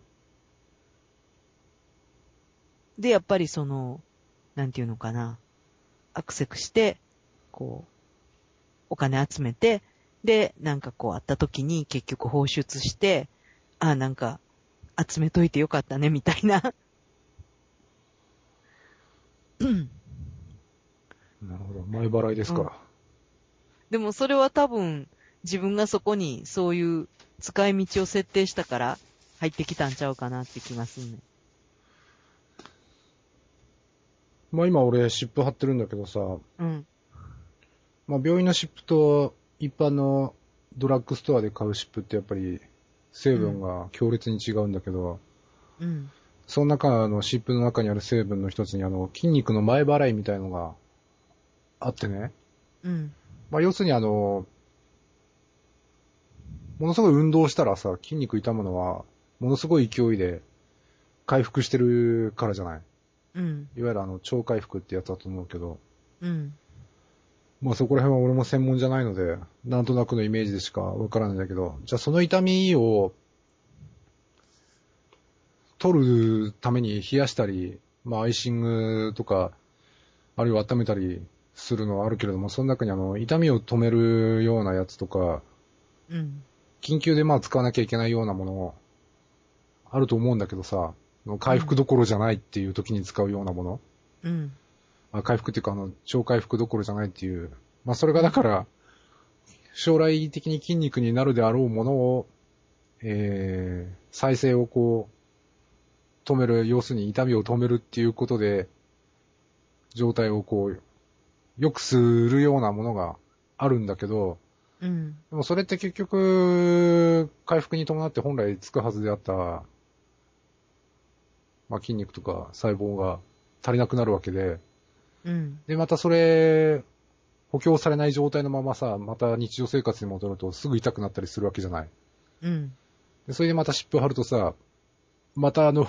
で、やっぱりその、なんていうのかな、アクセクして、こう、お金集めて、で、なんかこう、会った時に結局放出して、ああ、なんか、集めといてよかったね、みたいな。うんなるほど。前払いですか。でもそれは多分、自分がそこにそういう使い道を設定したから入ってきたんちゃうかなって気がすんね。まあ今俺湿布貼ってるんだけどさ、うん。まあ病院の湿布と一般のドラッグストアで買う湿布ってやっぱり成分が強烈に違うんだけど、うん。その中の湿布の中にある成分の一つにあの筋肉の前払いみたいのがあってね。うん。まあ要するにあの、ものすごい運動したらさ、筋肉痛むのは、ものすごい勢いで回復してるからじゃない？うん。いわゆるあの、超回復ってやつだと思うけど、うん。まあそこら辺は俺も専門じゃないので、なんとなくのイメージでしかわからないんだけど、じゃあその痛みを、取るために冷やしたり、まあアイシングとか、あるいは温めたりするのはあるけれども、その中にあの、痛みを止めるようなやつとか、うん。緊急でまあ使わなきゃいけないようなもの、あると思うんだけどさ、回復どころじゃないっていう時に使うようなもの、うん。あ回復っていうかあの、超回復どころじゃないっていう、まあそれがだから、将来的に筋肉になるであろうものを、えー、再生をこう、止める、要するに痛みを止めるっていうことで、状態をこう、良くするようなものがあるんだけど、うん。でもそれって結局、回復に伴って本来つくはずであった、まあ、筋肉とか細胞が足りなくなるわけで、うん。で、またそれ、補強されない状態のままさ、また日常生活に戻るとすぐ痛くなったりするわけじゃない。うん。でそれでまた湿布貼るとさ、またあの、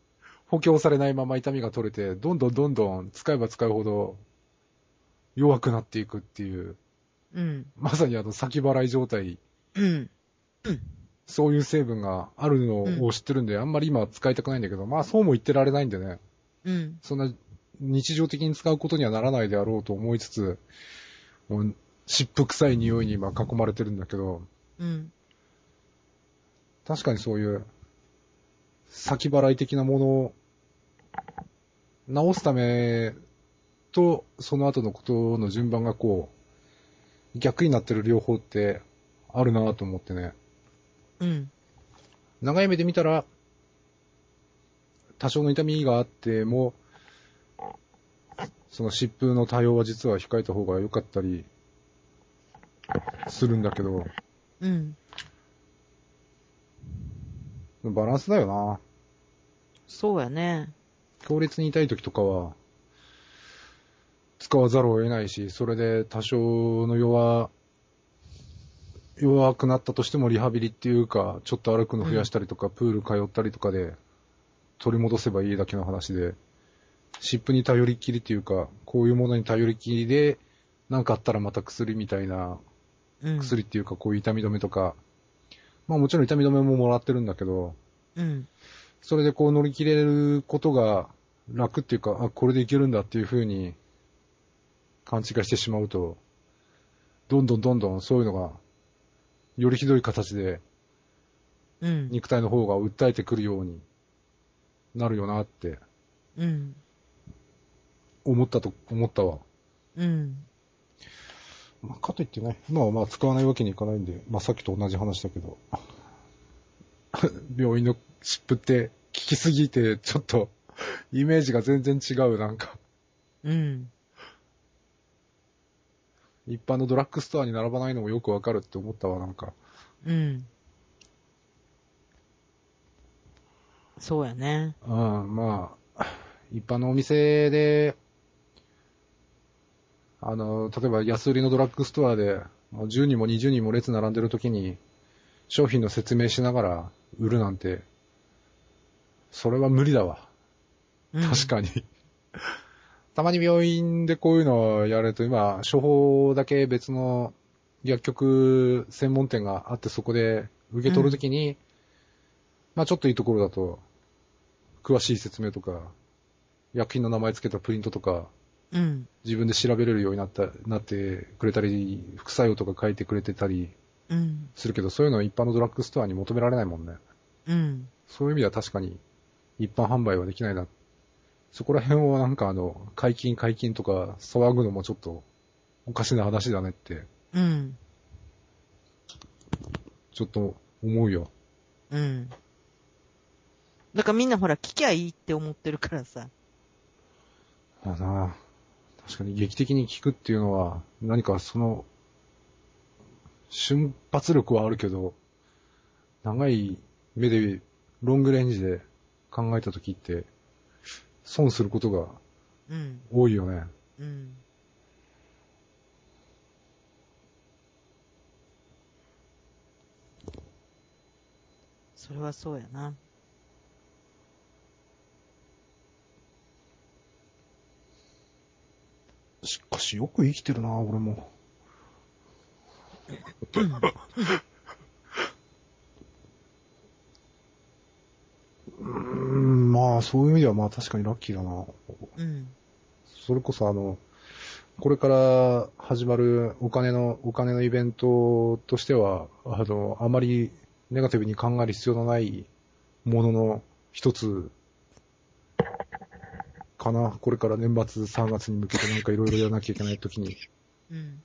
補強されないまま痛みが取れて、どんどんどんどん使えば使うほど弱くなっていくっていう、うん。まさにあの先払い状態うん。そういう成分があるのを知ってるんで、あんまり今は使いたくないんだけど、まあそうも言ってられないんでね、うん。そんな日常的に使うことにはならないであろうと思いつつ、もう湿布臭い匂いに今囲まれてるんだけど、うん。確かにそういう先払い的なものを直すためと、その後のことの順番がこう、逆になってる両方ってあるなぁと思ってね。うん。長い目で見たら、多少の痛みがあっても、その湿布の対応は実は控えた方が良かったりするんだけど、うん。バランスだよな。そうやね。強烈に痛い時とかは、使わざるを得ないし、それで多少の弱、弱くなったとしてもリハビリっていうか、ちょっと歩くの増やしたりとか、プール通ったりとかで、取り戻せばいいだけの話で、湿布に頼りっきりっていうか、こういうものに頼りっきりで、なんかあったらまた薬みたいな、うん。薬っていうかこういう痛み止めとか、まあもちろん痛み止めももらってるんだけど、うん。それでこう乗り切れることが楽っていうか、あ、これでいけるんだっていう風に勘違いしてしまうと、どんどんどんどんそういうのが、よりひどい形でうん。肉体の方が訴えてくるようになるよなってうん。思ったと、思ったわ。うん。まあ、かといってね、今はまあ使わないわけにいかないんで、まあさっきと同じ話だけど、病院の湿布って効きすぎて、ちょっとイメージが全然違う、なんか。うん。一般のドラッグストアに並ばないのもよくわかるって思ったわ、なんか。うん。そうやね。うん、まあ、一般のお店で、あの、例えば安売りのドラッグストアで、もう10人も20人も列並んでる時に、商品の説明しながら売るなんて、それは無理だわ。うん確かに。たまに病院でこういうのをやると、今、処方だけ別の薬局専門店があってそこで受け取るときに、まあちょっといいところだと、詳しい説明とか、薬品の名前つけたプリントとか、うん。自分で調べれるようになった、なってくれたり、副作用とか書いてくれてたりうん。するけど、そういうのは一般のドラッグストアに求められないもんね。うん。そういう意味では確かに一般販売はできないな。そこら辺はなんかあの、解禁解禁とか騒ぐのもちょっとおかしな話だねって、うん。ちょっと思うよ。うん。だからみんなほら聞きゃいいって思ってるからさ。あな確かに劇的に効くっていうのは、何かその、瞬発力はあるけど、長い目で、ロングレンジで考えた時って、損することが多いよね。うん。うん、それはそうやな。しかしよく生きてるな、俺も。うん、まあ、そういう意味ではまあ確かにラッキーだな。うん。それこそあの、これから始まるお金の、お金のイベントとしては、あの、あまりネガティブに考える必要のないものの一つかな。これから年末3月に向けてなんかいろいろやらなきゃいけないときに。うん。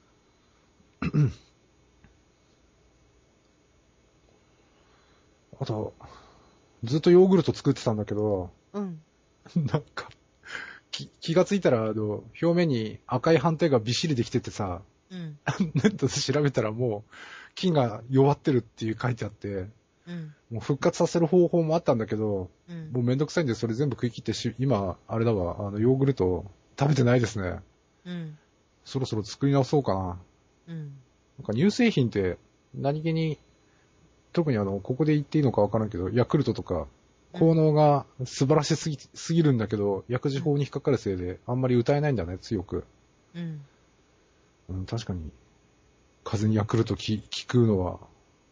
あと、ずっとヨーグルト作ってたんだけど、うん。なんか、気気がついたら、あの、表面に赤い斑点がびっしりできててさ、うん。ネットで調べたらもう、菌が弱ってるっていう書いてあって、うん、もう復活させる方法もあったんだけど、うん、もうめんどくさいんでそれ全部食い切ってし、今、あれだわ、あの、ヨーグルト食べてないですね。うん。そろそろ作り直そうかな。うん。なんか乳製品って何気に、特にあの、ここで言っていいのかわからんけど、ヤクルトとか、効能が素晴らしすぎ、すぎるんだけど、薬事法に引っかかるせいで、あんまり歌えないんだね、強く。うん。うん、確かに、風にヤクルト効くのは、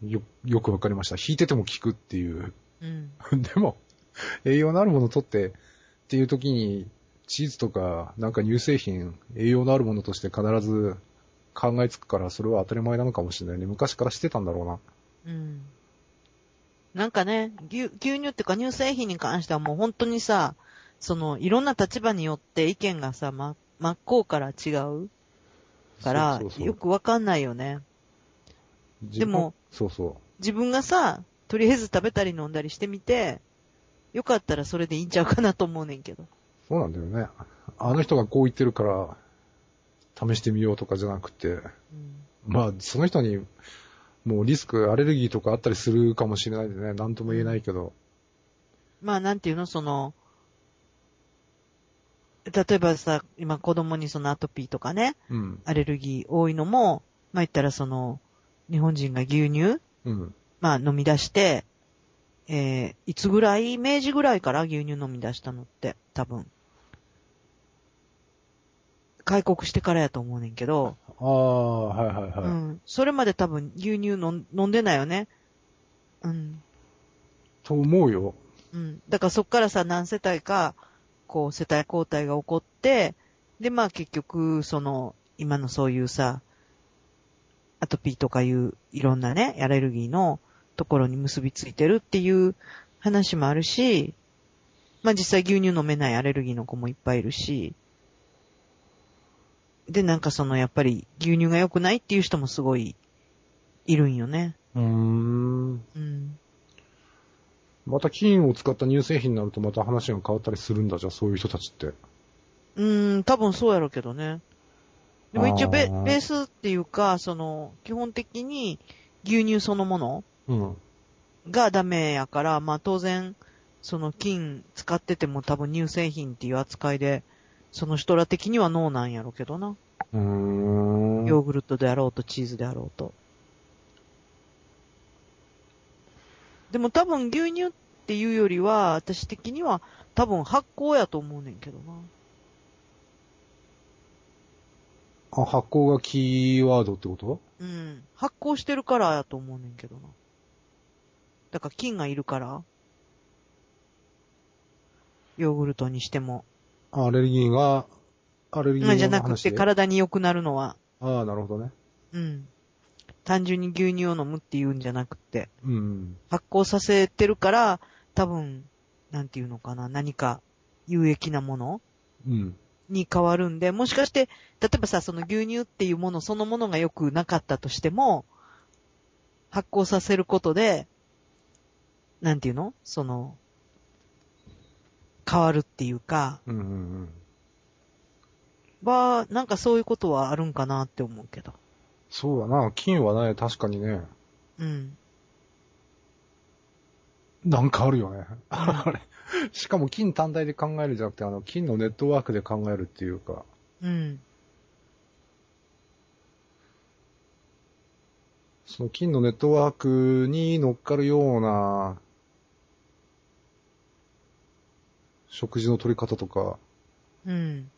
よ、よくわかりました。引いてても効くっていう。うん。でも、栄養のあるものを取ってっていう時に、チーズとかなんか乳製品、栄養のあるものとして必ず考えつくから、それは当たり前なのかもしれないね。昔からしてたんだろうな。うん。なんかね、牛、牛乳っていうか乳製品に関してはもう本当にさ、その、いろんな立場によって意見がさ、ま、真っ向から違うから、そうそうそうよくわかんないよね。でも、そうそう。自分がさ、とりあえず食べたり飲んだりしてみて、よかったらそれでいいんちゃうかなと思うねんけど。そうなんだよね。あの人がこう言ってるから、試してみようとかじゃなくて、うん、まあ、その人に、もうリスク、アレルギーとかあったりするかもしれないでね、なんとも言えないけど。まあ、なんていうの、その、例えばさ、今子供にそのアトピーとかね、うん、アレルギー多いのも、まあ言ったらその、日本人が牛乳、うん、まあ飲み出して、えー、いつぐらい、明治ぐらいから牛乳飲み出したのって、多分。開国してからやと思うねんけど。ああ、はいはいはい。うん。それまで多分牛乳飲飲んでないよね。うん。と思うよ。うん。だからそっからさ、何世帯か、こう、世帯交代が起こって、で、まあ結局、その、今のそういうさ、アトピーとかいういろんなね、アレルギーのところに結びついてるっていう話もあるし、まあ実際牛乳飲めないアレルギーの子もいっぱいいるし、で、なんかそのやっぱり牛乳が良くないっていう人もすごいいるんよね。うーん。うん。また菌を使った乳製品になるとまた話が変わったりするんだ、じゃあそういう人たちって。うーん、多分そうやろうけどね。でも一応ベベースっていうか、その、基本的に牛乳そのものがダメやから、まあ当然、その菌使ってても多分乳製品っていう扱いで、その人ら的にはノーなんやろうけどな。うーん。ヨーグルトであろうとチーズであろうと。でも多分牛乳っていうよりは、私的には多分発酵やと思うねんけどな。あ、発酵がキーワードってこと？うん。発酵してるからやと思うねんけどな。だから菌がいるから。ヨーグルトにしても。アレルギーが、アレルギーが。じゃなくて体に良くなるのは。ああ、なるほどね。うん。単純に牛乳を飲むっていうんじゃなくて。うん。発酵させてるから、多分、なんていうのかな、何か有益なものうん。に変わるんで、もしかして、例えばさ、その牛乳っていうものそのものが良くなかったとしても、発酵させることで、なんていうの？その、変わるっていうか、うんうんうん、は、なんかそういうことはあるんかなって思うけど。そうだな、金はね、確かにね、うん。なんかあるよね。あれ。しかも金単体で考えるんじゃなくて、あの、金のネットワークで考えるっていうか、うん。その金のネットワークに乗っかるような、食事の取り方とか、うん。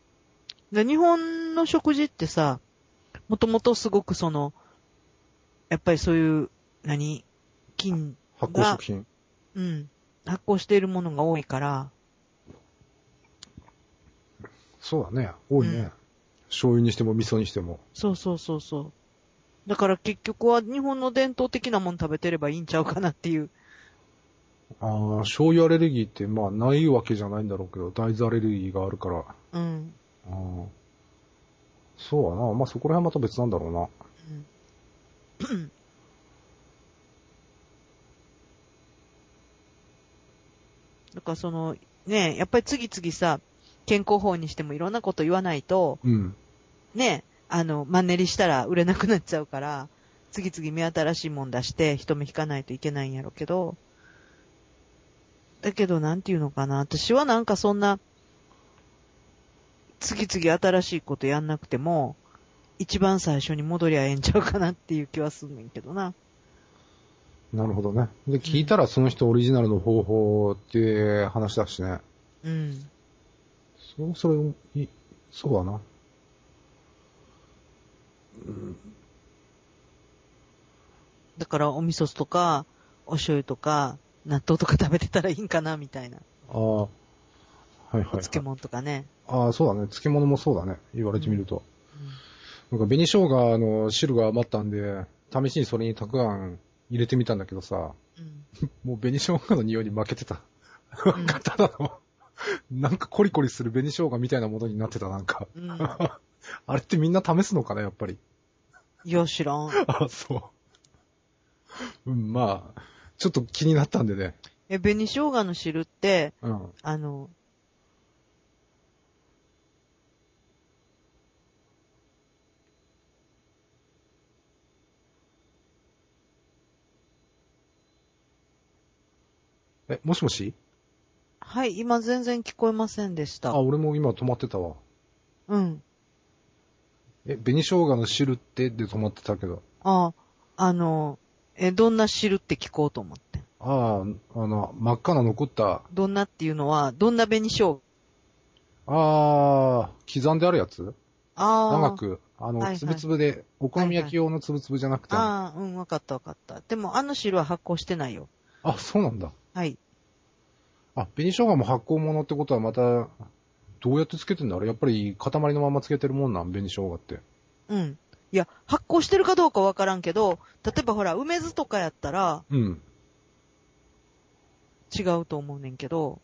で日本の食事ってさ、もともとすごくその、やっぱりそういう、何？金、発酵食品。うん。発酵しているものが多いから、そうだね。多いね。うん醤油にしても味噌にしても。そうそうそうそう。だから結局は日本の伝統的なもの食べてればいいんちゃうかなっていう。ああ、醤油アレルギーって、まあ、ないわけじゃないんだろうけど、大豆アレルギーがあるから。うん。ああそうだな。まあ、そこら辺はまた別なんだろうな。だからその、ねやっぱり次々さ、健康法にしてもいろんなこと言わないと、うん。ねあの、マンネリしたら売れなくなっちゃうから、次々目新しいもん出して人目引かないといけないんやろうけど、だけどなんていうのかな、私はなんかそんな、次々新しいことやんなくても、一番最初に戻りゃええんちゃうかなっていう気はすんねんけどな。なるほどね。で、聞いたらその人オリジナルの方法って話だしね。うん。そう、それ、いそうだな。だからお味噌とか、お醤油とか、納豆とか食べてたらいいんかな、みたいな。ああ。はいはい、はい。お漬物とかね。ああ、そうだね。漬物もそうだね。言われてみると。なんか紅生姜の汁が余ったんで、試しにそれにたくあん入れてみたんだけどさ、うん。もう紅生姜の匂いに負けてた。うん なんかただの、なんかコリコリする紅生姜みたいなものになってた、なんか。うん。あれってみんな試すのかな、やっぱり。いや、知らん。あ、そう。うん、まあ、ちょっと気になったんでね。え、紅生姜の汁って、うん。あの、え、もしもし？はい、今全然聞こえませんでしたあ、。俺も今止まってたわ。うん。え、紅生姜の汁って？で止まってたけど。あ、あの、え、どんな汁って聞こうと思って。ああ、あの、真っ赤な残った、どんなっていうのは、どんな紅生姜？ああ、刻んであるやつ？ああ。長。く、あの、はいはいつぶつぶで、お好み焼き用のつぶつぶじゃなくて、あああ、うん、わかったわかった。でも、あの汁は発酵してないよ。そうなんだ。はい。あ、紅生姜も発酵物ってことはまた、どうやってつけてんだあれやっぱり塊のままつけてるもんなん紅生姜って。うん。いや、発酵してるかどうかわからんけど、例えばほら、梅酢とかやったらうん。違うと思うねんけど、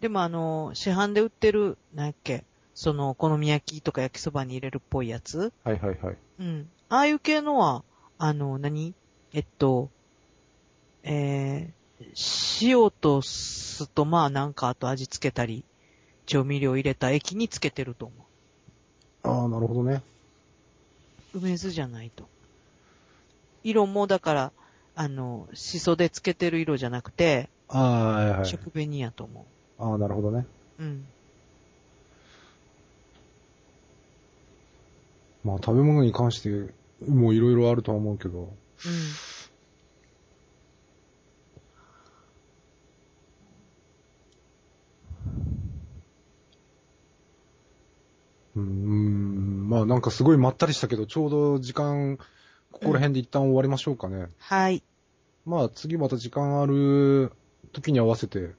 でもあの、市販で売ってる、なんやっけ、その、お好み焼きとか焼きそばに入れるっぽいやつはいはいはい。うん。ああいう系のは、あの、何？えっと、えー、塩と酢と、まあなんかあと味付けたり、調味料入れた液につけてると思ああ、なるほどね。う。梅酢じゃないと。色もだから、あの、シソでつけてる色じゃなくて、ああ、はいはい。食紅やと思ああ、なるほどね。う。うん。まあ食べ物に関して、もういろいろあるとは思うけど、うん。うーん、まあなんかすごいまったりしたけど、ちょうど時間、ここら辺で一旦終わりましょうかね。はい。まあ次また時間ある時に合わせて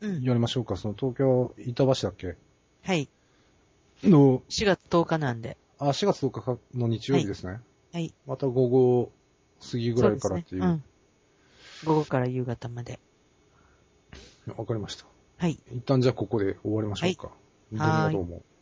うん。やりましょうか。その東京、板橋だっけ？はい。の、4月10日なんで。あ、4月10日の日曜日ですね。はい。また午後過ぎぐらいからっていう。わ、そですねうん。午後から夕方まで。かりました。はい。一旦じゃあここで終わりましょうか。はいどうもどうも。